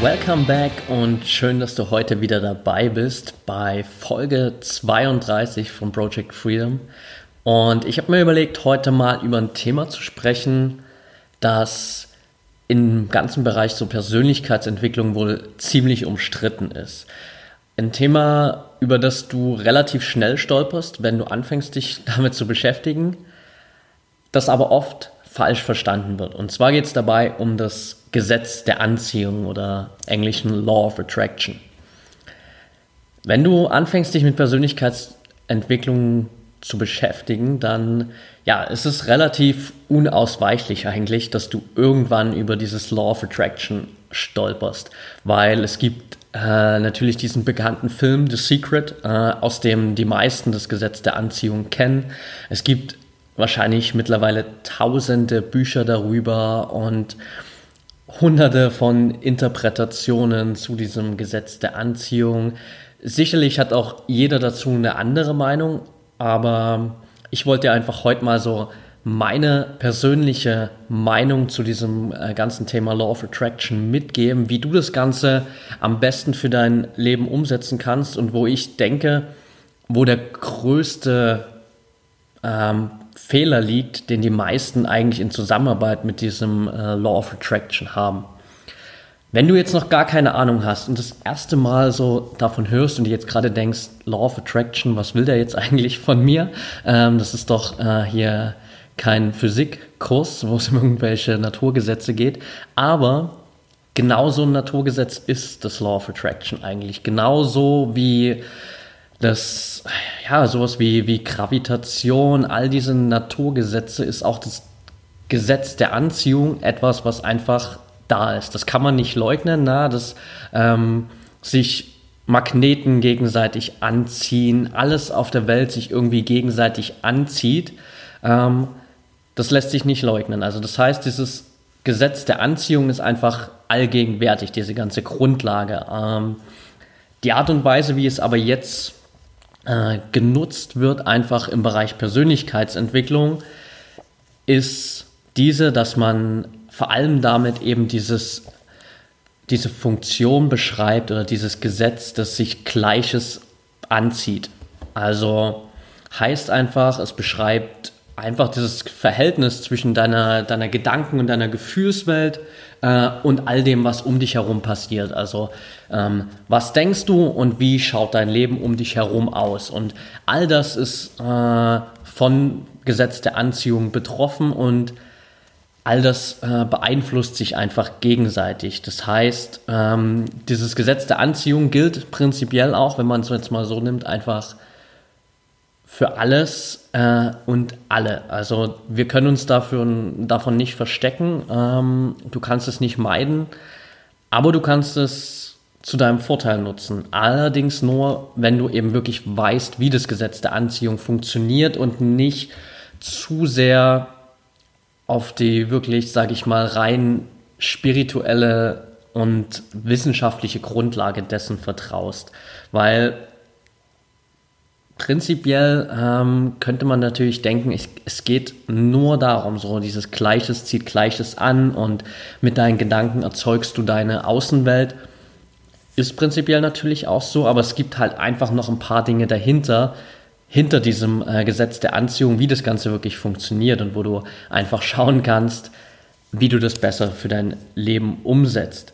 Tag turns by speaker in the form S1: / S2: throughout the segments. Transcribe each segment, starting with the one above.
S1: Welcome back und schön, dass du heute wieder dabei bist bei Folge 32 von Project Freedom. Und ich habe mir überlegt, heute mal über ein Thema zu sprechen, das im ganzen Bereich so Persönlichkeitsentwicklung wohl ziemlich umstritten ist. Ein Thema, über das du relativ schnell stolperst, wenn du anfängst, dich damit zu beschäftigen, das aber oft falsch verstanden wird. Und zwar geht es dabei um das Gesetz der Anziehung oder englischen Law of Attraction. Wenn du anfängst, dich mit Persönlichkeitsentwicklung zu beschäftigen, dann ja, ist es relativ unausweichlich eigentlich, dass du irgendwann über dieses Law of Attraction stolperst, weil es gibt äh, natürlich diesen bekannten Film The Secret, äh, aus dem die meisten das Gesetz der Anziehung kennen. Es gibt wahrscheinlich mittlerweile tausende Bücher darüber und hunderte von Interpretationen zu diesem Gesetz der Anziehung. Sicherlich hat auch jeder dazu eine andere Meinung, aber ich wollte einfach heute mal so meine persönliche Meinung zu diesem äh, ganzen Thema Law of Attraction mitgeben, wie du das Ganze am besten für dein Leben umsetzen kannst und wo ich denke, wo der größte ähm, Fehler liegt, den die meisten eigentlich in Zusammenarbeit mit diesem äh, Law of Attraction haben. Wenn du jetzt noch gar keine Ahnung hast und das erste Mal so davon hörst und dir jetzt gerade denkst, Law of Attraction, was will der jetzt eigentlich von mir? Ähm, das ist doch äh, hier kein Physikkurs, wo es um irgendwelche Naturgesetze geht. Aber genauso ein Naturgesetz ist das Law of Attraction eigentlich. Genauso wie das, ja, sowas wie, wie Gravitation, all diese Naturgesetze ist auch das Gesetz der Anziehung etwas, was einfach da ist. Das kann man nicht leugnen, na, dass ähm, sich Magneten gegenseitig anziehen, alles auf der Welt sich irgendwie gegenseitig anzieht. Ähm, das lässt sich nicht leugnen. Also das heißt, dieses Gesetz der Anziehung ist einfach allgegenwärtig, diese ganze Grundlage. Ähm, die Art und Weise, wie es aber jetzt äh, genutzt wird, einfach im Bereich Persönlichkeitsentwicklung, ist diese, dass man vor allem damit eben dieses, diese Funktion beschreibt oder dieses Gesetz, das sich Gleiches anzieht. Also heißt einfach, es beschreibt einfach dieses Verhältnis zwischen deiner, deiner Gedanken und deiner Gefühlswelt äh, und all dem, was um dich herum passiert. Also ähm, was denkst du und wie schaut dein Leben um dich herum aus? Und all das ist äh, von Gesetz der Anziehung betroffen und all das äh, beeinflusst sich einfach gegenseitig. Das heißt, ähm, dieses Gesetz der Anziehung gilt prinzipiell auch, wenn man es jetzt mal so nimmt, einfach für alles äh, und alle. Also wir können uns dafür, davon nicht verstecken. Ähm, du kannst es nicht meiden, aber du kannst es zu deinem Vorteil nutzen. Allerdings nur, wenn du eben wirklich weißt, wie das Gesetz der Anziehung funktioniert und nicht zu sehr auf die wirklich, sage ich mal, rein spirituelle und wissenschaftliche Grundlage dessen vertraust. Weil prinzipiell ähm, könnte man natürlich denken, es, es, geht nur darum, so dieses Gleiches zieht Gleiches an und mit deinen Gedanken erzeugst du deine Außenwelt. Ist prinzipiell natürlich auch so, aber es gibt halt einfach noch ein paar Dinge dahinter, hinter diesem äh, Gesetz der Anziehung, wie das Ganze wirklich funktioniert und wo du einfach schauen kannst, wie du das besser für dein Leben umsetzt.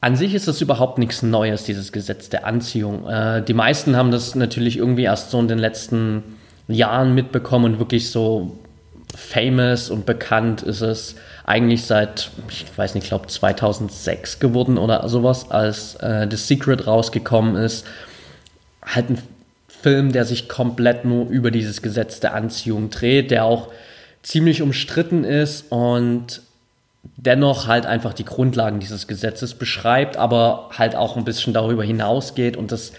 S1: An sich ist das überhaupt nichts Neues, dieses Gesetz der Anziehung. Äh, die meisten haben das natürlich irgendwie erst so in den letzten Jahren mitbekommen und wirklich so famous und bekannt ist es eigentlich seit, ich weiß nicht, ich glaube 2006 geworden oder sowas, als äh, The Secret rausgekommen ist. Halt ein Film, der sich komplett nur über dieses Gesetz der Anziehung dreht, der auch ziemlich umstritten ist und dennoch halt einfach die Grundlagen dieses Gesetzes beschreibt, aber halt auch ein bisschen darüber hinausgeht und das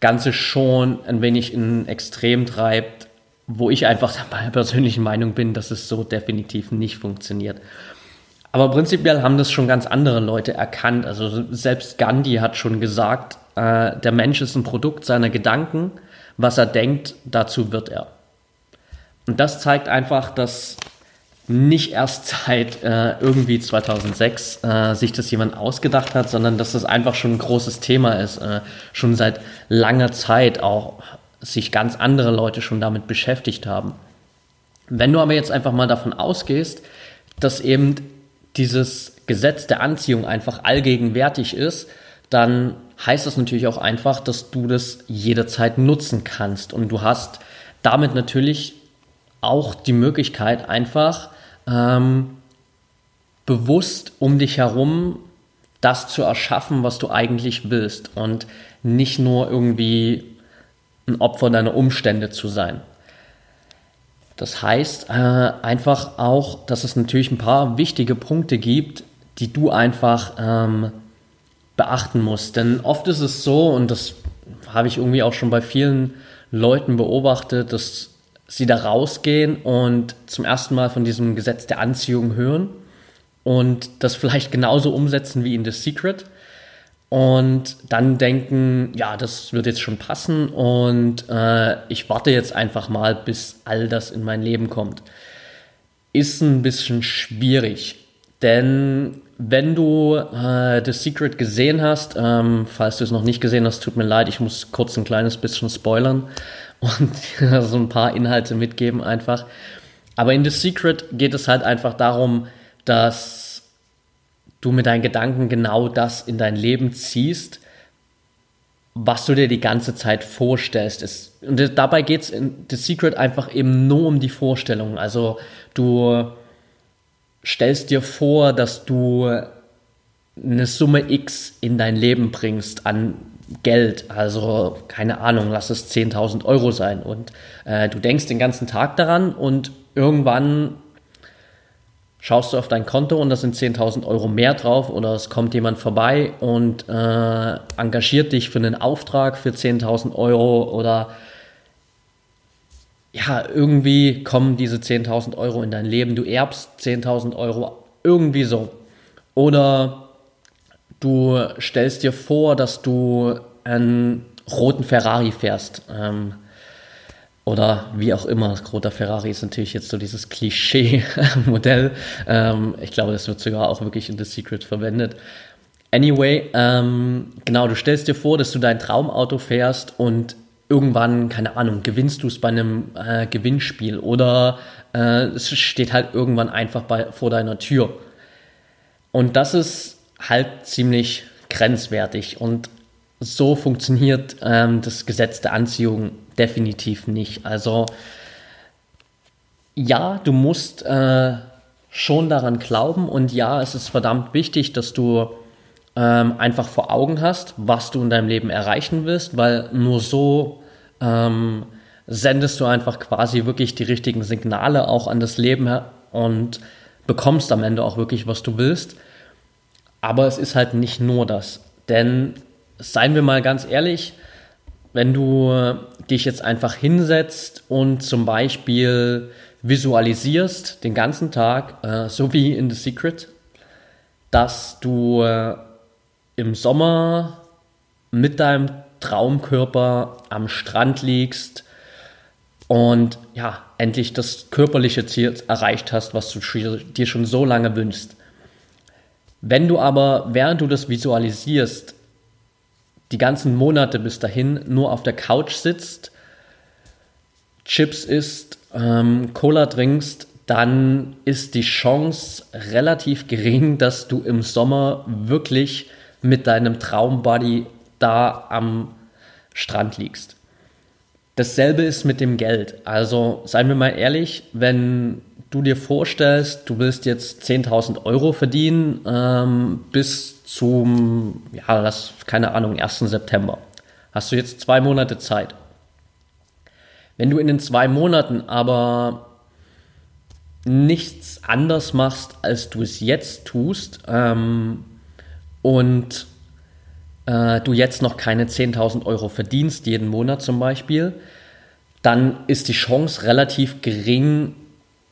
S1: Ganze schon ein wenig in Extrem treibt, wo ich einfach der persönlichen Meinung bin, dass es so definitiv nicht funktioniert. Aber prinzipiell haben das schon ganz andere Leute erkannt. Also selbst Gandhi hat schon gesagt, äh, der Mensch ist ein Produkt seiner Gedanken. Was er denkt, dazu wird er. Und das zeigt einfach, dass nicht erst seit äh, irgendwie 2006 äh, sich das jemand ausgedacht hat, sondern dass das einfach schon ein großes Thema ist. Äh, schon seit langer Zeit auch sich ganz andere Leute schon damit beschäftigt haben. Wenn du aber jetzt einfach mal davon ausgehst, dass eben dieses Gesetz der Anziehung einfach allgegenwärtig ist, dann heißt das natürlich auch einfach, dass du das jederzeit nutzen kannst. Und du hast damit natürlich auch die Möglichkeit, einfach ähm, bewusst um dich herum das zu erschaffen, was du eigentlich willst und nicht nur irgendwie ein Opfer deiner Umstände zu sein. Das heißt äh, einfach auch, dass es natürlich ein paar wichtige Punkte gibt, die du einfach ähm, beachten musst. Denn oft ist es so, und das habe ich irgendwie auch schon bei vielen Leuten beobachtet, dass sie da rausgehen und zum ersten Mal von diesem Gesetz der Anziehung hören und das vielleicht genauso umsetzen wie in The Secret und dann denken, ja, das wird jetzt schon passen und äh, ich warte jetzt einfach mal, bis all das in mein Leben kommt. Ist ein bisschen schwierig, denn wenn du äh, The Secret gesehen hast, ähm, falls du es noch nicht gesehen hast, tut mir leid, ich muss kurz ein kleines bisschen spoilern und so ein paar Inhalte mitgeben einfach. Aber in The Secret geht es halt einfach darum, dass du mit deinen Gedanken genau das in dein Leben ziehst, was du dir die ganze Zeit vorstellst. Und dabei geht es in The Secret einfach eben nur um die Vorstellung. Also du stellst dir vor, dass du eine Summe X in dein Leben bringst an Geld, also keine Ahnung, lass es 10.000 Euro sein. Und äh, du denkst den ganzen Tag daran und irgendwann schaust du auf dein Konto und da sind 10.000 Euro mehr drauf oder es kommt jemand vorbei und äh, engagiert dich für einen Auftrag für 10.000 Euro oder ja, irgendwie kommen diese 10.000 Euro in dein Leben, du erbst 10.000 Euro, irgendwie so. Oder du stellst dir vor, dass du einen roten Ferrari fährst. Ähm, oder wie auch immer. Roter Ferrari ist natürlich jetzt so dieses Klischee-Modell. Ähm, ich glaube, das wird sogar auch wirklich in The Secret verwendet. Anyway, ähm, genau, du stellst dir vor, dass du dein Traumauto fährst und irgendwann, keine Ahnung, gewinnst du es bei einem äh, Gewinnspiel oder äh, es steht halt irgendwann einfach bei, vor deiner Tür. Und das ist halt ziemlich grenzwertig. Und so funktioniert ähm, das Gesetz der Anziehung definitiv nicht. Also ja, du musst äh, schon daran glauben und ja, es ist verdammt wichtig, dass du ähm, einfach vor Augen hast, was du in deinem Leben erreichen willst, weil nur so ähm, sendest du einfach quasi wirklich die richtigen Signale auch an das Leben und bekommst am Ende auch wirklich, was du willst. Aber es ist halt nicht nur das. Denn seien wir mal ganz ehrlich, wenn du dich jetzt einfach hinsetzt und zum Beispiel visualisierst den ganzen Tag, äh, so wie in The Secret, dass du äh, im Sommer mit deinem Traumkörper am Strand liegst und ja, endlich das körperliche Ziel erreicht hast, was du dir schon so lange wünschst. Wenn du aber, während du das visualisierst, die ganzen Monate bis dahin nur auf der Couch sitzt, Chips isst, ähm, Cola trinkst, dann ist die Chance relativ gering, dass du im Sommer wirklich mit deinem Traumbody da am Strand liegst. Dasselbe ist mit dem Geld. Also seien wir mal ehrlich, wenn du dir vorstellst, du willst jetzt 10.000 Euro verdienen ähm, bis zum, ja, das, keine Ahnung, 1. September. Hast du jetzt zwei Monate Zeit. Wenn du in den zwei Monaten aber nichts anders machst, als du es jetzt tust ähm, und äh, du jetzt noch keine 10.000 Euro verdienst, jeden Monat zum Beispiel, dann ist die Chance relativ gering,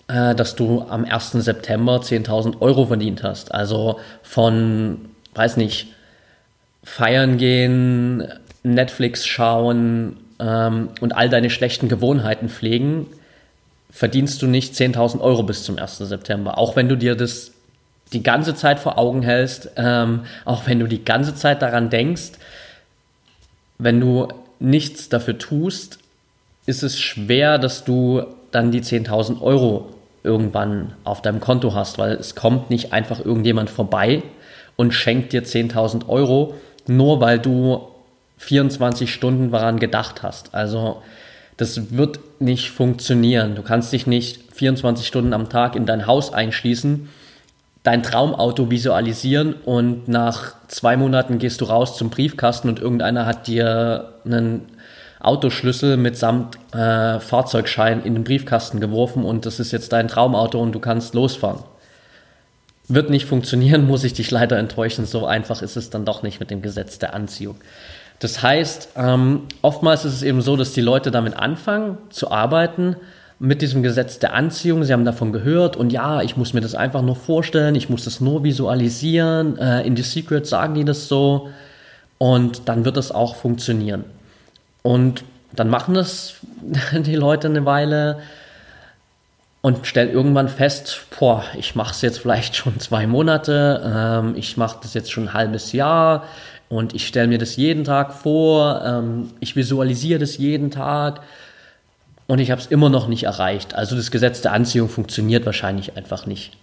S1: äh, dass du am 1. September 10.000 Euro verdient hast. Also von, weiß nicht, feiern gehen, Netflix schauen ähm, und all deine schlechten Gewohnheiten pflegen, verdienst du nicht 10.000 Euro bis zum 1. September. Auch wenn du dir das die ganze Zeit vor Augen hältst, ähm, auch wenn du die ganze Zeit daran denkst, wenn du nichts dafür tust, ist es schwer, dass du dann die 10.000 Euro irgendwann auf deinem Konto hast, weil es kommt nicht einfach irgendjemand vorbei und schenkt dir 10.000 Euro, nur weil du 24 Stunden daran gedacht hast. Also das wird nicht funktionieren. Du kannst dich nicht 24 Stunden am Tag in dein Haus einschließen, dein Traumauto visualisieren und nach zwei Monaten gehst du raus zum Briefkasten und irgendeiner hat dir einen Autoschlüssel mitsamt äh, Fahrzeugschein in den Briefkasten geworfen und das ist jetzt dein Traumauto und du kannst losfahren. Wird nicht funktionieren, muss ich dich leider enttäuschen. So einfach ist es dann doch nicht mit dem Gesetz der Anziehung. Das heißt, ähm, oftmals ist es eben so, dass die Leute damit anfangen zu arbeiten mit diesem Gesetz der Anziehung. Sie haben davon gehört und ja, ich muss mir das einfach nur vorstellen, ich muss das nur visualisieren. Äh, in The Secret sagen die das so und dann wird das auch funktionieren. Und dann machen das die Leute eine Weile und stellen irgendwann fest, boah, ich mache es jetzt vielleicht schon zwei Monate, ähm, ich mache das jetzt schon ein halbes Jahr und ich stelle mir das jeden Tag vor, ähm, ich visualisiere das jeden Tag und ich habe es immer noch nicht erreicht. Also das Gesetz der Anziehung funktioniert wahrscheinlich einfach nicht.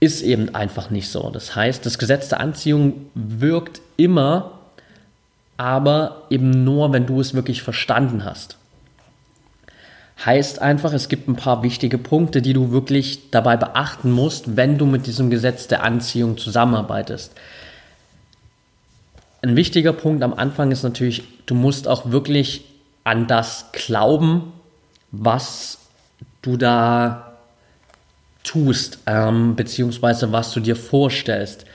S1: Ist eben einfach nicht so. Das heißt, das Gesetz der Anziehung wirkt immer, aber eben nur, wenn du es wirklich verstanden hast. Heißt einfach, es gibt ein paar wichtige Punkte, die du wirklich dabei beachten musst, wenn du mit diesem Gesetz der Anziehung zusammenarbeitest. Ein wichtiger Punkt am Anfang ist natürlich, du musst auch wirklich an das glauben, was du da tust, ähm, beziehungsweise was du dir vorstellst.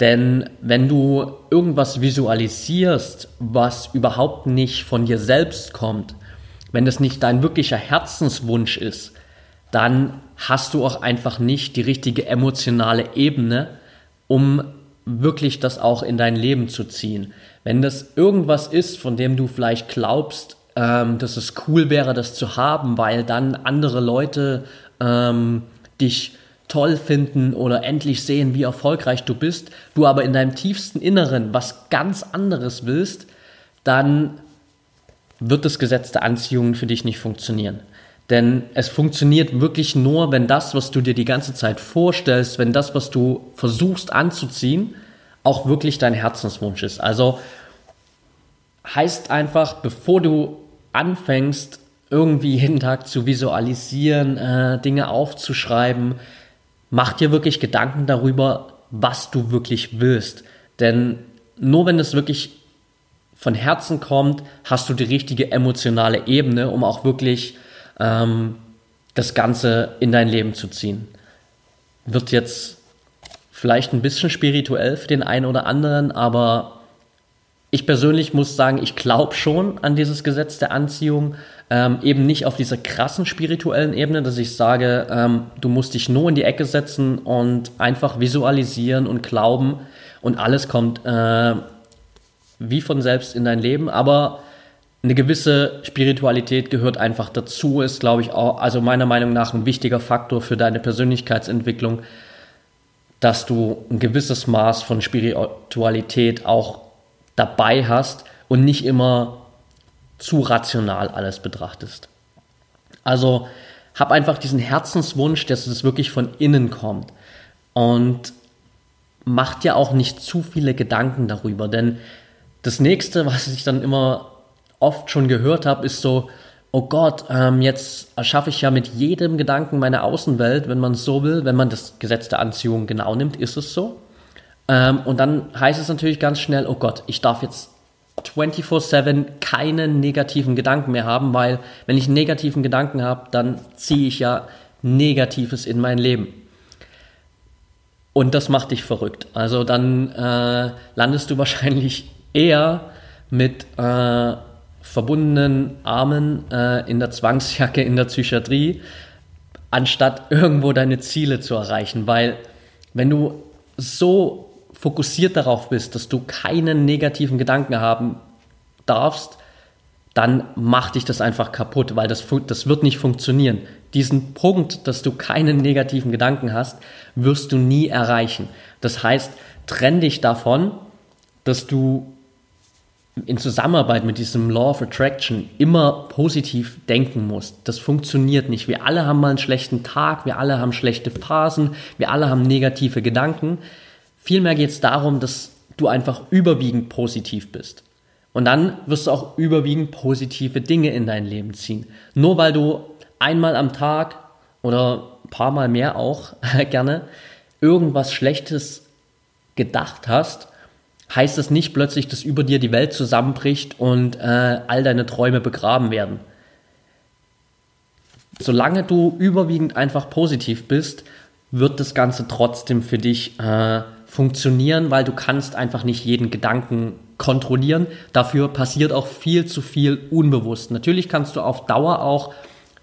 S1: Denn wenn du irgendwas visualisierst, was überhaupt nicht von dir selbst kommt, wenn das nicht dein wirklicher Herzenswunsch ist, dann hast du auch einfach nicht die richtige emotionale Ebene, um wirklich das auch in dein Leben zu ziehen. Wenn das irgendwas ist, von dem du vielleicht glaubst, ähm, dass es cool wäre, das zu haben, weil dann andere Leute ähm, dich toll finden oder endlich sehen, wie erfolgreich du bist, du aber in deinem tiefsten Inneren was ganz anderes willst, dann wird das Gesetz der Anziehung für dich nicht funktionieren. Denn es funktioniert wirklich nur, wenn das, was du dir die ganze Zeit vorstellst, wenn das, was du versuchst anzuziehen, auch wirklich dein Herzenswunsch ist. Also heißt einfach, bevor du anfängst, irgendwie jeden Tag zu visualisieren, äh, Dinge aufzuschreiben, mach dir wirklich Gedanken darüber, was du wirklich willst. Denn nur wenn es wirklich von Herzen kommt, hast du die richtige emotionale Ebene, um auch wirklich ähm, das Ganze in dein Leben zu ziehen. Wird jetzt vielleicht ein bisschen spirituell für den einen oder anderen, aber ich persönlich muss sagen, ich glaube schon an dieses Gesetz der Anziehung, ähm, eben nicht auf dieser krassen spirituellen Ebene, dass ich sage, ähm, du musst dich nur in die Ecke setzen und einfach visualisieren und glauben und alles kommt äh, wie von selbst in dein Leben, aber eine gewisse Spiritualität gehört einfach dazu, ist, glaube ich, auch, also meiner Meinung nach ein wichtiger Faktor für deine Persönlichkeitsentwicklung, dass du ein gewisses Maß von Spiritualität auch dabei hast und nicht immer zu rational alles betrachtest. Also hab einfach diesen Herzenswunsch, dass es wirklich von innen kommt und mach dir auch nicht zu viele Gedanken darüber, denn das nächste, was ich dann immer oft schon gehört habe, ist so, oh Gott, ähm, jetzt erschaffe ich ja mit jedem Gedanken meine Außenwelt, wenn man es so will, wenn man das Gesetz der Anziehung genau nimmt, ist es so. Ähm, und dann heißt es natürlich ganz schnell, oh Gott, ich darf jetzt 24-7 keine negativen Gedanken mehr haben, weil wenn ich negativen Gedanken habe, dann ziehe ich ja Negatives in mein Leben. Und das macht dich verrückt. Also dann äh, landest du wahrscheinlich eher mit äh, verbundenen Armen äh, in der Zwangsjacke in der Psychiatrie, anstatt irgendwo deine Ziele zu erreichen. Weil wenn du so fokussiert darauf bist, dass du keinen negativen Gedanken haben darfst, dann macht dich das einfach kaputt, weil das, das wird nicht funktionieren. Diesen Punkt, dass du keinen negativen Gedanken hast, wirst du nie erreichen. Das heißt, trenn dich davon, dass du in Zusammenarbeit mit diesem Law of Attraction immer positiv denken musst. Das funktioniert nicht. Wir alle haben mal einen schlechten Tag, wir alle haben schlechte Phasen, wir alle haben negative Gedanken. Vielmehr geht es darum, dass du einfach überwiegend positiv bist. Und dann wirst du auch überwiegend positive Dinge in dein Leben ziehen. Nur weil du einmal am Tag oder ein paar Mal mehr auch gerne irgendwas Schlechtes gedacht hast, heißt es nicht plötzlich, dass über dir die Welt zusammenbricht und äh, all deine Träume begraben werden. Solange du überwiegend einfach positiv bist, wird das Ganze trotzdem für dich äh, funktionieren, weil du kannst einfach nicht jeden Gedanken kontrollieren. Dafür passiert auch viel zu viel unbewusst. Natürlich kannst du auf Dauer auch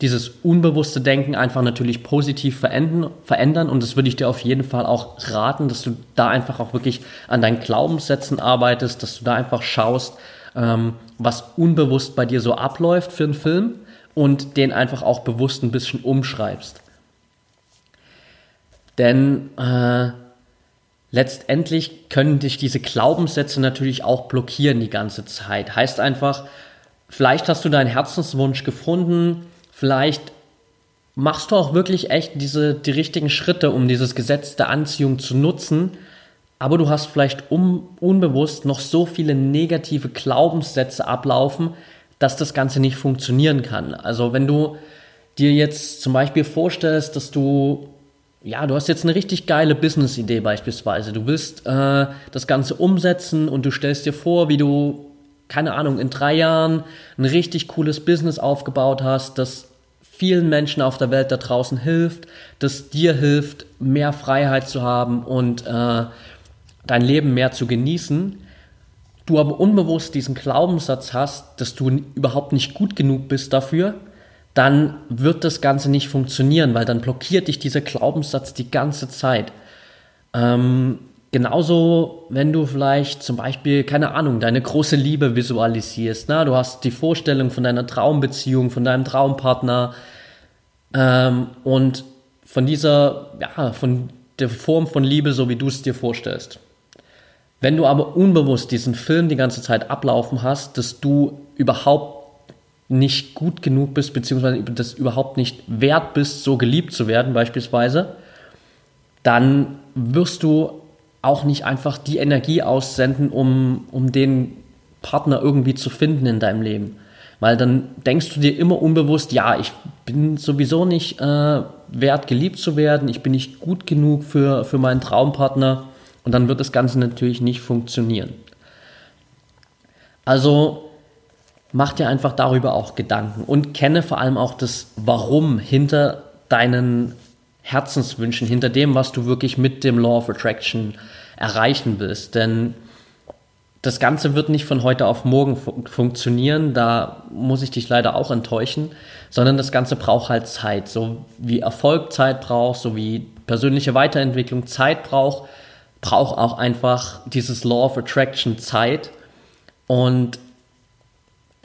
S1: dieses unbewusste Denken einfach natürlich positiv verändern, verändern. Und das würde ich dir auf jeden Fall auch raten, dass du da einfach auch wirklich an deinen Glaubenssätzen arbeitest, dass du da einfach schaust, ähm, was unbewusst bei dir so abläuft für einen Film und den einfach auch bewusst ein bisschen umschreibst. Denn äh, letztendlich können dich diese Glaubenssätze natürlich auch blockieren die ganze Zeit. Heißt einfach, vielleicht hast du deinen Herzenswunsch gefunden, Vielleicht machst du auch wirklich echt diese, die richtigen Schritte, um dieses Gesetz der Anziehung zu nutzen, aber du hast vielleicht um, unbewusst noch so viele negative Glaubenssätze ablaufen, dass das Ganze nicht funktionieren kann. Also wenn du dir jetzt zum Beispiel vorstellst, dass du, ja, du hast jetzt eine richtig geile Business-Idee beispielsweise, du willst äh, das Ganze umsetzen und du stellst dir vor, wie du, keine Ahnung, in drei Jahren ein richtig cooles Business aufgebaut hast, das vielen Menschen auf der Welt da draußen hilft, das dir hilft, mehr Freiheit zu haben und äh, dein Leben mehr zu genießen, du aber unbewusst diesen Glaubenssatz hast, dass du überhaupt nicht gut genug bist dafür, dann wird das Ganze nicht funktionieren, weil dann blockiert dich dieser Glaubenssatz die ganze Zeit. Ähm, genauso, wenn du vielleicht zum Beispiel, keine Ahnung, deine große Liebe visualisierst, na, du hast die Vorstellung von deiner Traumbeziehung, von deinem Traumpartner ähm, und von dieser, ja, von der Form von Liebe, so wie du es dir vorstellst. Wenn du aber unbewusst diesen Film die ganze Zeit ablaufen hast, dass du überhaupt nicht gut genug bist, beziehungsweise das überhaupt nicht wert bist, so geliebt zu werden, beispielsweise, dann wirst du auch nicht einfach die Energie aussenden, um, um den Partner irgendwie zu finden in deinem Leben. Weil dann denkst du dir immer unbewusst, ja, ich bin sowieso nicht äh, wert, geliebt zu werden, ich bin nicht gut genug für, für meinen Traumpartner und dann wird das Ganze natürlich nicht funktionieren. Also mach dir einfach darüber auch Gedanken und kenne vor allem auch das Warum hinter deinen Herzenswünschen, hinter dem, was du wirklich mit dem Law of Attraction erreichen willst. Denn das Ganze wird nicht von heute auf morgen fu funktionieren, da muss ich dich leider auch enttäuschen, sondern das Ganze braucht halt Zeit. So wie Erfolg Zeit braucht, so wie persönliche Weiterentwicklung Zeit braucht, braucht auch einfach dieses Law of Attraction Zeit. Und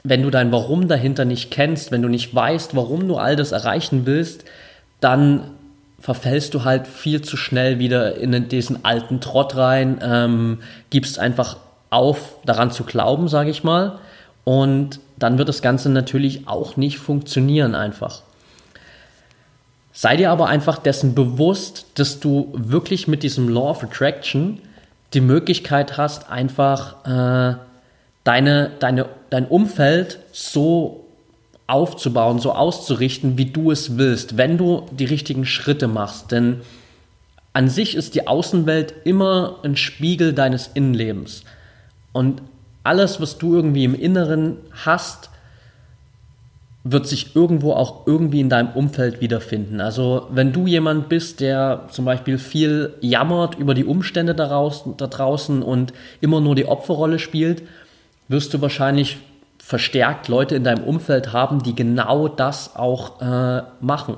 S1: wenn du dein Warum dahinter nicht kennst, wenn du nicht weißt, warum du all das erreichen willst, dann verfällst du halt viel zu schnell wieder in diesen alten Trott rein, ähm, gibst einfach auf, daran zu glauben, sage ich mal. Und dann wird das Ganze natürlich auch nicht funktionieren einfach. Sei dir aber einfach dessen bewusst, dass du wirklich mit diesem Law of Attraction die Möglichkeit hast, einfach äh, deine, deine, dein Umfeld so aufzubauen, so auszurichten, wie du es willst, wenn du die richtigen Schritte machst. Denn an sich ist die Außenwelt immer ein Spiegel deines Innenlebens. Und alles, was du irgendwie im Inneren hast, wird sich irgendwo auch irgendwie in deinem Umfeld wiederfinden. Also wenn du jemand bist, der zum Beispiel viel jammert über die Umstände da draußen und immer nur die Opferrolle spielt, wirst du wahrscheinlich verstärkt Leute in deinem Umfeld haben, die genau das auch äh, machen.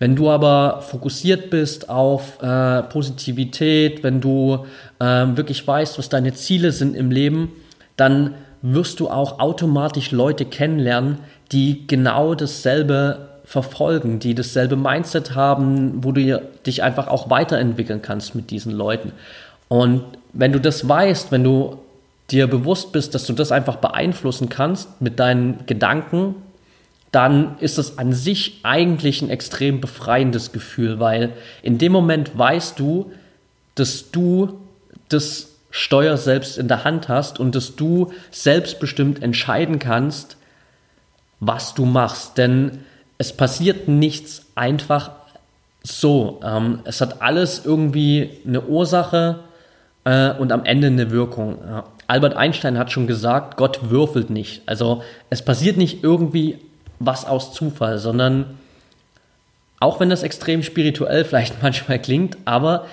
S1: Wenn du aber fokussiert bist auf äh, Positivität, wenn du äh, wirklich weißt, was deine Ziele sind im Leben, dann wirst du auch automatisch Leute kennenlernen, die genau dasselbe verfolgen, die dasselbe Mindset haben, wo du dich einfach auch weiterentwickeln kannst mit diesen Leuten. Und wenn du das weißt, wenn du dir bewusst bist, dass du das einfach beeinflussen kannst mit deinen Gedanken, dann ist es an sich eigentlich ein extrem befreiendes Gefühl, weil in dem Moment weißt du, dass du das Steuer selbst in der Hand hast und dass du selbstbestimmt entscheiden kannst, was du machst. Denn es passiert nichts einfach so. Ähm, es hat alles irgendwie eine Ursache äh, und am Ende eine Wirkung. Ja. Albert Einstein hat schon gesagt, Gott würfelt nicht. Also es passiert nicht irgendwie was aus Zufall, sondern auch wenn das extrem spirituell vielleicht manchmal klingt, aber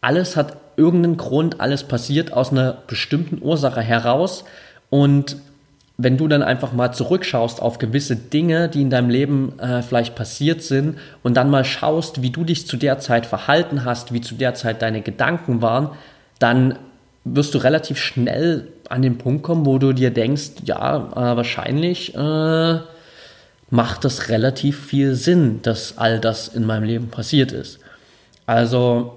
S1: alles hat irgendeinen Grund, alles passiert aus einer bestimmten Ursache heraus und wenn du dann einfach mal zurückschaust auf gewisse Dinge, die in deinem Leben äh, vielleicht passiert sind und dann mal schaust, wie du dich zu der Zeit verhalten hast, wie zu der Zeit deine Gedanken waren, dann wirst du relativ schnell an den Punkt kommen, wo du dir denkst, ja, äh, wahrscheinlich äh, macht das relativ viel Sinn, dass all das in meinem Leben passiert ist. Also,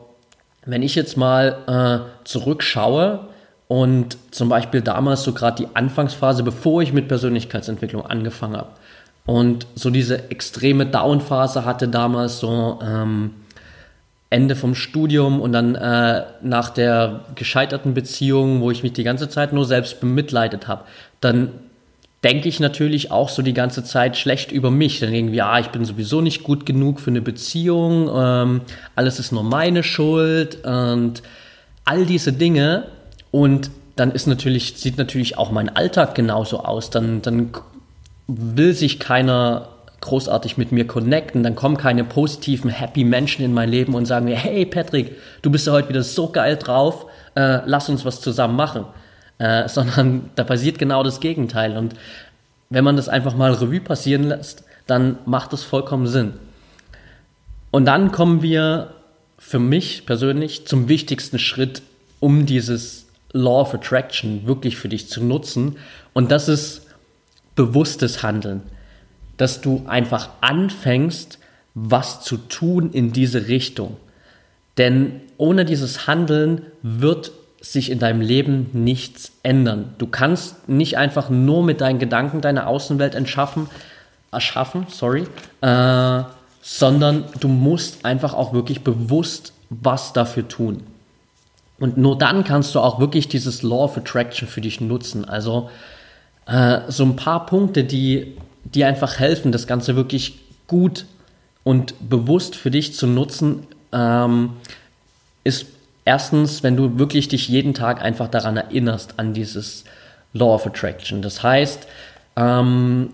S1: wenn ich jetzt mal äh, zurückschaue und zum Beispiel damals so gerade die Anfangsphase, bevor ich mit Persönlichkeitsentwicklung angefangen habe und so diese extreme Downphase hatte damals so ähm, Ende vom Studium und dann äh, nach der gescheiterten Beziehung, wo ich mich die ganze Zeit nur selbst bemitleidet habe, dann denke ich natürlich auch so die ganze Zeit schlecht über mich. Dann irgendwie, ja, ich bin sowieso nicht gut genug für eine Beziehung, ähm, alles ist nur meine Schuld und all diese Dinge. Und dann ist natürlich, sieht natürlich auch mein Alltag genauso aus. Dann, dann will sich keiner großartig mit mir connecten, dann kommen keine positiven, happy Menschen in mein Leben und sagen mir, hey Patrick, du bist ja heute wieder so geil drauf, äh, lass uns was zusammen machen. Äh, sondern da passiert genau das Gegenteil. Und wenn man das einfach mal Revue passieren lässt, dann macht das vollkommen Sinn. Und dann kommen wir für mich persönlich zum wichtigsten Schritt, um dieses Law of Attraction wirklich für dich zu nutzen. Und das ist bewusstes Handeln dass du einfach anfängst, was zu tun in diese Richtung. Denn ohne dieses Handeln wird sich in deinem Leben nichts ändern. Du kannst nicht einfach nur mit deinen Gedanken deine Außenwelt entschaffen, erschaffen, sorry, äh, sondern du musst einfach auch wirklich bewusst was dafür tun. Und nur dann kannst du auch wirklich dieses Law of Attraction für dich nutzen. Also äh, so ein paar Punkte, die die einfach helfen, das Ganze wirklich gut und bewusst für dich zu nutzen, ähm, ist erstens, wenn du wirklich dich jeden Tag einfach daran erinnerst, an dieses Law of Attraction. Das heißt, ähm,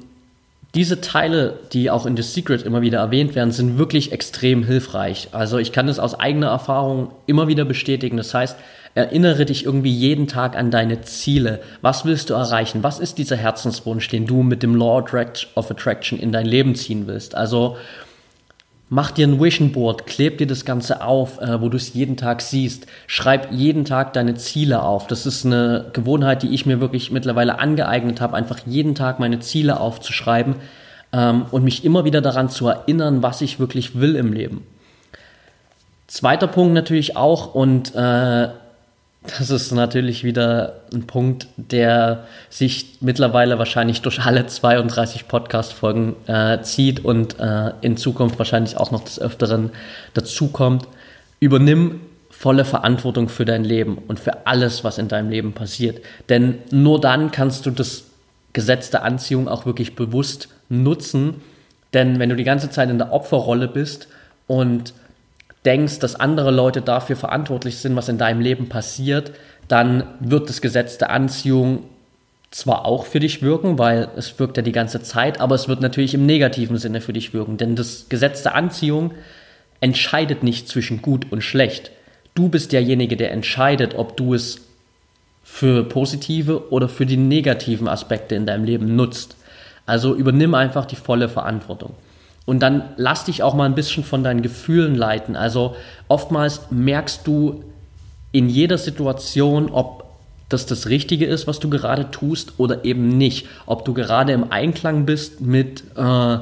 S1: diese Teile, die auch in The Secret immer wieder erwähnt werden, sind wirklich extrem hilfreich. Also ich kann es aus eigener Erfahrung immer wieder bestätigen. Das heißt, Erinnere dich irgendwie jeden Tag an deine Ziele. Was willst du erreichen? Was ist dieser Herzenswunsch, den du mit dem Law of Attraction in dein Leben ziehen willst? Also mach dir ein Vision Board, kleb dir das Ganze auf, äh, wo du es jeden Tag siehst. Schreib jeden Tag deine Ziele auf. Das ist eine Gewohnheit, die ich mir wirklich mittlerweile angeeignet habe, einfach jeden Tag meine Ziele aufzuschreiben ähm, und mich immer wieder daran zu erinnern, was ich wirklich will im Leben. Zweiter Punkt natürlich auch und äh, das ist natürlich wieder ein Punkt, der sich mittlerweile wahrscheinlich durch alle 32 Podcast-Folgen äh, zieht und äh, in Zukunft wahrscheinlich auch noch des Öfteren dazukommt. Übernimm volle Verantwortung für dein Leben und für alles, was in deinem Leben passiert. Denn nur dann kannst du das Gesetz der Anziehung auch wirklich bewusst nutzen. Denn wenn du die ganze Zeit in der Opferrolle bist und denkst, dass andere Leute dafür verantwortlich sind, was in deinem Leben passiert, dann wird das Gesetz der Anziehung zwar auch für dich wirken, weil es wirkt ja die ganze Zeit, aber es wird natürlich im negativen Sinne für dich wirken. Denn das Gesetz der Anziehung entscheidet nicht zwischen gut und schlecht. Du bist derjenige, der entscheidet, ob du es für positive oder für die negativen Aspekte in deinem Leben nutzt. Also übernimm einfach die volle Verantwortung. Und dann lass dich auch mal ein bisschen von deinen Gefühlen leiten. Also oftmals merkst du in jeder Situation, ob das das Richtige ist, was du gerade tust oder eben nicht. Ob du gerade im Einklang bist mit äh,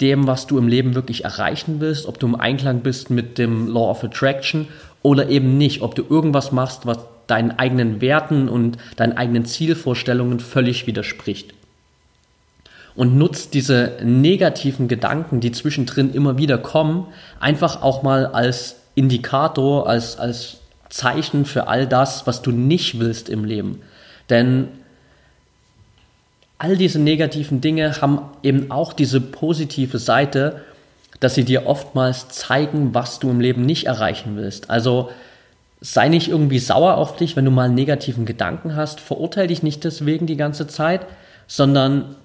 S1: dem, was du im Leben wirklich erreichen willst, ob du im Einklang bist mit dem Law of Attraction oder eben nicht. Ob du irgendwas machst, was deinen eigenen Werten und deinen eigenen Zielvorstellungen völlig widerspricht. Und nutzt diese negativen Gedanken, die zwischendrin immer wieder kommen, einfach auch mal als Indikator, als, als Zeichen für all das, was du nicht willst im Leben. Denn all diese negativen Dinge haben eben auch diese positive Seite, dass sie dir oftmals zeigen, was du im Leben nicht erreichen willst. Also sei nicht irgendwie sauer auf dich, wenn du mal negativen Gedanken hast. Verurteile dich nicht deswegen die ganze Zeit, sondern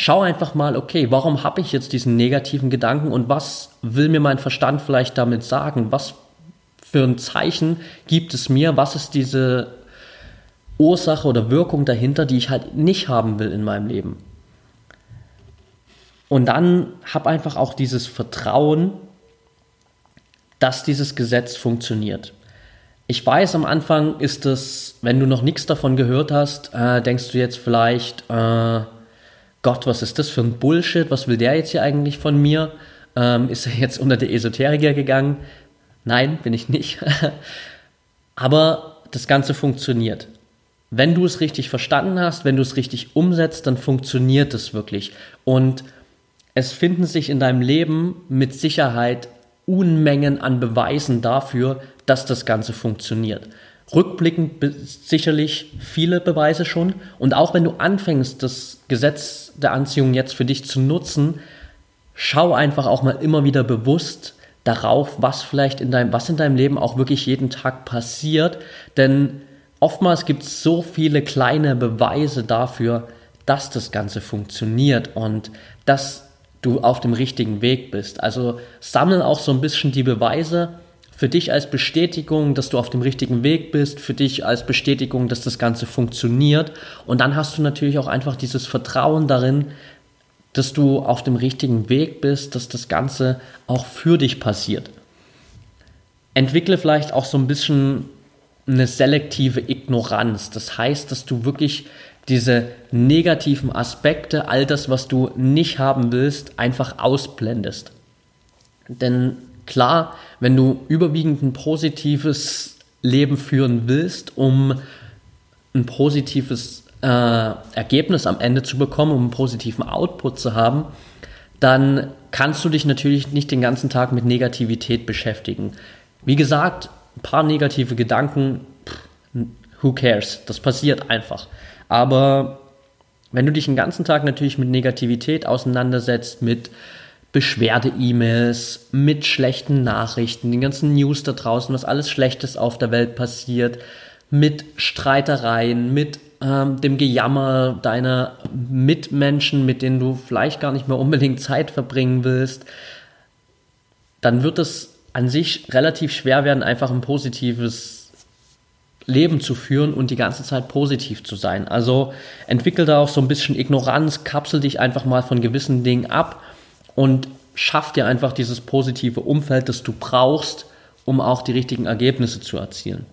S1: schau einfach mal, okay, warum habe ich jetzt diesen negativen Gedanken und was will mir mein Verstand vielleicht damit sagen? Was für ein Zeichen gibt es mir? Was ist diese Ursache oder Wirkung dahinter, die ich halt nicht haben will in meinem Leben? Und dann hab einfach auch dieses Vertrauen, dass dieses Gesetz funktioniert. Ich weiß, am Anfang ist es, wenn du noch nichts davon gehört hast, äh, denkst du jetzt vielleicht, äh, Gott, was ist das für ein Bullshit? Was will der jetzt hier eigentlich von mir? Ähm, ist er jetzt unter die Esoteriker gegangen? Nein, bin ich nicht. Aber das Ganze funktioniert. Wenn du es richtig verstanden hast, wenn du es richtig umsetzt, dann funktioniert es wirklich. Und es finden sich in deinem Leben mit Sicherheit Unmengen an Beweisen dafür, dass das Ganze funktioniert. Rückblickend sicherlich viele Beweise schon. Und auch wenn du anfängst, das Gesetz der Anziehung jetzt für dich zu nutzen, schau einfach auch mal immer wieder bewusst darauf, was vielleicht in deinem, was in deinem Leben auch wirklich jeden Tag passiert. Denn oftmals gibt es so viele kleine Beweise dafür, dass das Ganze funktioniert und dass du auf dem richtigen Weg bist. Also sammel auch so ein bisschen die Beweise für dich als Bestätigung, dass du auf dem richtigen Weg bist, für dich als Bestätigung, dass das Ganze funktioniert. Und dann hast du natürlich auch einfach dieses Vertrauen darin, dass du auf dem richtigen Weg bist, dass das Ganze auch für dich passiert. Entwickle vielleicht auch so ein bisschen eine selektive Ignoranz. Das heißt, dass du wirklich diese negativen Aspekte, all das, was du nicht haben willst, einfach ausblendest. Denn klar, wenn du überwiegend ein positives Leben führen willst, um ein positives äh, Ergebnis am Ende zu bekommen, um einen positiven Output zu haben, dann kannst du dich natürlich nicht den ganzen Tag mit Negativität beschäftigen. Wie gesagt, ein paar negative Gedanken, who cares? Das passiert einfach. Aber wenn du dich den ganzen Tag natürlich mit Negativität auseinandersetzt, mit Beschwerde-E-Mails, mit schlechten Nachrichten, den ganzen News da draußen, was alles Schlechtes auf der Welt passiert, mit Streitereien, mit ähm, dem Gejammer deiner Mitmenschen, mit denen du vielleicht gar nicht mehr unbedingt Zeit verbringen willst, dann wird es an sich relativ schwer werden, einfach ein positives Leben zu führen und die ganze Zeit positiv zu sein. Also entwickel da auch so ein bisschen Ignoranz, kapsel dich einfach mal von gewissen Dingen ab und schaff dir einfach dieses positive Umfeld, das du brauchst, um auch die richtigen Ergebnisse zu erzielen.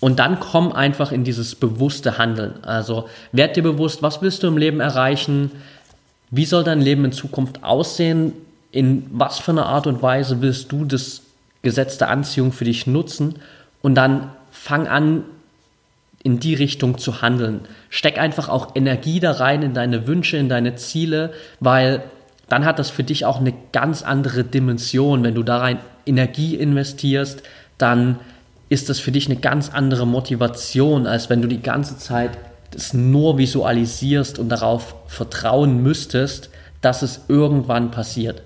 S1: Und dann komm einfach in dieses bewusste Handeln. Also werd dir bewusst, was willst du im Leben erreichen? Wie soll dein Leben in Zukunft aussehen? In was für einer Art und Weise willst du das Gesetz der Anziehung für dich nutzen? Und dann fang an, in die Richtung zu handeln. Steck einfach auch Energie da rein in deine Wünsche, in deine Ziele, weil dann hat das für dich auch eine ganz andere Dimension. Wenn du da rein Energie investierst, dann ist das für dich eine ganz andere Motivation, als wenn du die ganze Zeit das nur visualisierst und darauf vertrauen müsstest, dass es irgendwann passiert.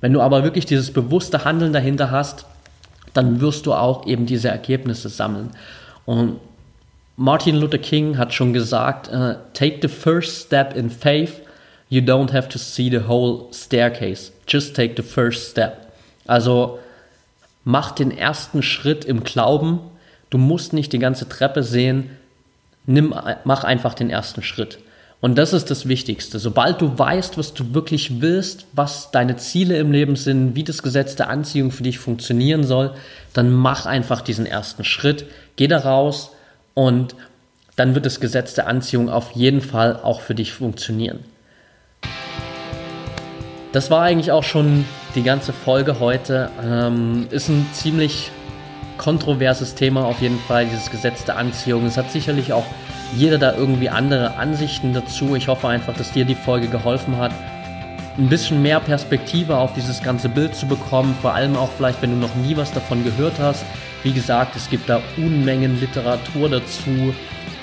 S1: Wenn du aber wirklich dieses bewusste Handeln dahinter hast, dann wirst du auch eben diese Ergebnisse sammeln. Und Martin Luther King hat schon gesagt, uh, take the first step in faith. You don't have to see the whole staircase. Just take the first step. Also mach den ersten Schritt im Glauben. Du musst nicht die ganze Treppe sehen. Nimm, mach einfach den ersten Schritt. Und das ist das Wichtigste. Sobald du weißt, was du wirklich willst, was deine Ziele im Leben sind, wie das Gesetz der Anziehung für dich funktionieren soll, dann mach einfach diesen ersten Schritt. Geh da raus und dann wird das Gesetz der Anziehung auf jeden Fall auch für dich funktionieren. Das war eigentlich auch schon die ganze Folge heute. Ähm, ist ein ziemlich kontroverses Thema auf jeden Fall, dieses Gesetz der Anziehung. Es hat sicherlich auch jeder da irgendwie andere Ansichten dazu. Ich hoffe einfach, dass dir die Folge geholfen hat, ein bisschen mehr Perspektive auf dieses ganze Bild zu bekommen. Vor allem auch vielleicht, wenn du noch nie was davon gehört hast. Wie gesagt, es gibt da Unmengen Literatur dazu.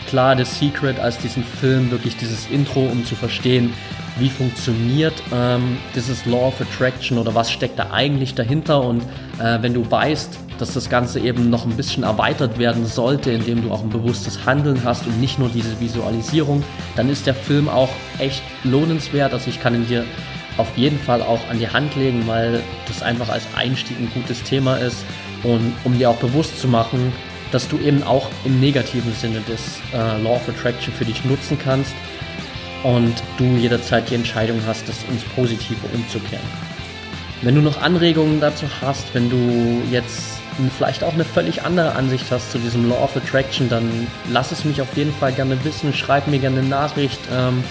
S1: Klar, The Secret als diesen Film, wirklich dieses Intro, um zu verstehen, wie funktioniert ähm, dieses Law of Attraction oder was steckt da eigentlich dahinter. Und äh, wenn du weißt, dass das Ganze eben noch ein bisschen erweitert werden sollte, indem du auch ein bewusstes Handeln hast und nicht nur diese Visualisierung, dann ist der Film auch echt lohnenswert. Also ich kann ihn dir auf jeden Fall auch an die Hand legen, weil das einfach als Einstieg ein gutes Thema ist und um dir auch bewusst zu machen, dass du eben auch im negativen Sinne des äh, Law of Attraction für dich nutzen kannst und du jederzeit die Entscheidung hast, das ins Positive umzukehren. Wenn du noch Anregungen dazu hast, wenn du jetzt vielleicht auch eine völlig andere Ansicht hast zu diesem Law of Attraction, dann lass es mich auf jeden Fall gerne wissen, schreib mir gerne eine Nachricht. Ähm,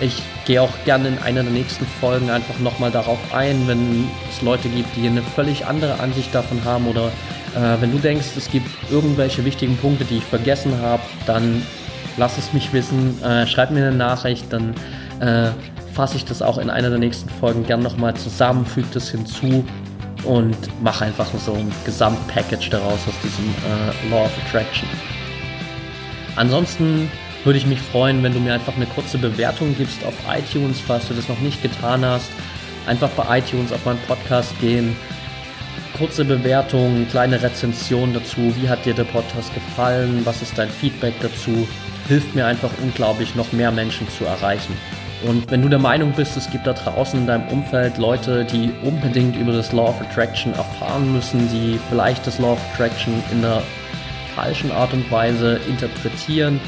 S1: ich gehe auch gerne in einer der nächsten Folgen einfach nochmal darauf ein, wenn es Leute gibt, die eine völlig andere Ansicht davon haben oder äh, wenn du denkst, es gibt irgendwelche wichtigen Punkte, die ich vergessen habe, dann lass es mich wissen, äh, schreib mir eine Nachricht, dann äh, fasse ich das auch in einer der nächsten Folgen gern nochmal zusammen, füge das hinzu und mache einfach so ein Gesamtpackage daraus aus diesem äh, Law of Attraction. Ansonsten würde ich mich freuen, wenn du mir einfach eine kurze Bewertung gibst auf iTunes, falls du das noch nicht getan hast. Einfach bei iTunes auf meinen Podcast gehen. Kurze Bewertung, kleine Rezension dazu. Wie hat dir der Podcast gefallen? Was ist dein Feedback dazu? Hilft mir einfach unglaublich, noch mehr Menschen zu erreichen. Und wenn du der Meinung bist, es gibt da draußen in deinem Umfeld Leute, die unbedingt über das Law of Attraction erfahren müssen, die vielleicht das Law of Attraction in einer falschen Art und Weise interpretieren,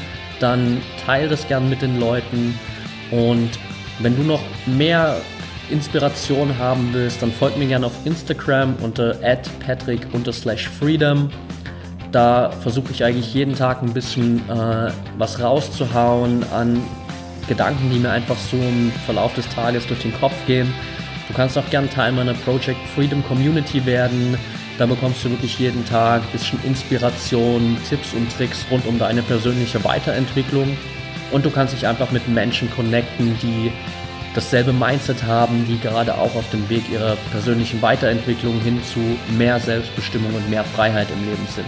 S1: dann teile das gern mit den Leuten. Und wenn du noch mehr Inspiration haben willst, dann folg mir gerne auf Instagram unter patrick-freedom. Da versuche ich eigentlich jeden Tag ein bisschen äh, was rauszuhauen an Gedanken, die mir einfach so im Verlauf des Tages durch den Kopf gehen. Du kannst auch gern Teil meiner Project Freedom Community werden. Da bekommst du wirklich jeden Tag ein bisschen Inspiration, Tipps und Tricks rund um deine persönliche Weiterentwicklung. Und du kannst dich einfach mit Menschen connecten, die dasselbe Mindset haben, die gerade auch auf dem Weg ihrer persönlichen Weiterentwicklung hin zu mehr Selbstbestimmung und mehr Freiheit im Leben sind.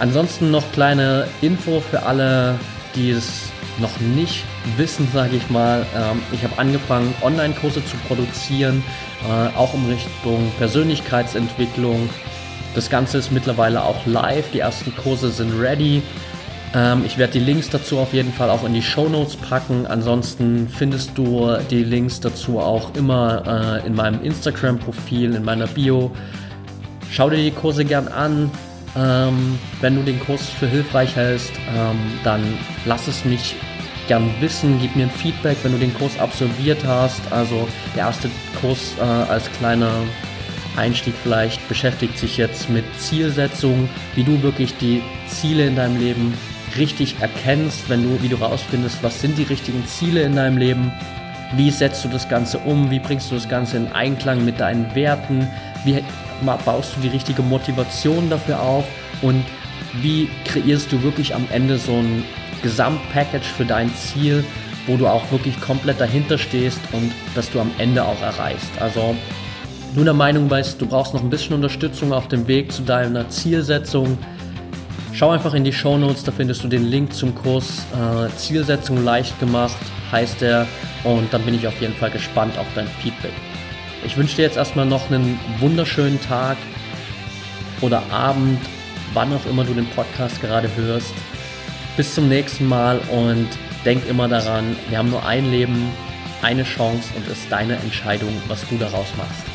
S1: Ansonsten noch kleine Info für alle, die es noch nicht wissen, sage ich mal. Ähm, ich habe angefangen, Online-Kurse zu produzieren, äh, auch in Richtung Persönlichkeitsentwicklung. Das Ganze ist mittlerweile auch live. Die ersten Kurse sind ready. Ähm, ich werde die Links dazu auf jeden Fall auch in die Show Notes packen. Ansonsten findest du die Links dazu auch immer äh, in meinem Instagram-Profil, in meiner Bio. Schau dir die Kurse gern an. Ähm, wenn du den Kurs für hilfreich hältst, ähm, dann lass es mich gern wissen, gib mir ein Feedback, wenn du den Kurs absolviert hast. Also der erste Kurs äh, als kleiner Einstieg vielleicht beschäftigt sich jetzt mit Zielsetzung, wie du wirklich die Ziele in deinem Leben richtig erkennst, wenn du, wie du rausfindest, was sind die richtigen Ziele in deinem Leben, wie setzt du das Ganze um, wie bringst du das Ganze in Einklang mit deinen Werten, wie baust du die richtige Motivation dafür auf und wie kreierst du wirklich am Ende so ein Gesamtpackage für dein Ziel, wo du auch wirklich komplett dahinter stehst und das du am Ende auch erreichst. Also nur der Meinung bist, du brauchst noch ein bisschen Unterstützung auf dem Weg zu deiner Zielsetzung. Schau einfach in die Show Notes, da findest du den Link zum Kurs äh, Zielsetzung leicht gemacht, heißt er. Und dann bin ich auf jeden Fall gespannt auf dein Feedback. Ich wünsche dir jetzt erstmal noch einen wunderschönen Tag oder Abend, wann auch immer du den Podcast gerade hörst. Bis zum nächsten Mal und denk immer daran, wir haben nur ein Leben, eine Chance und es ist deine Entscheidung, was du daraus machst.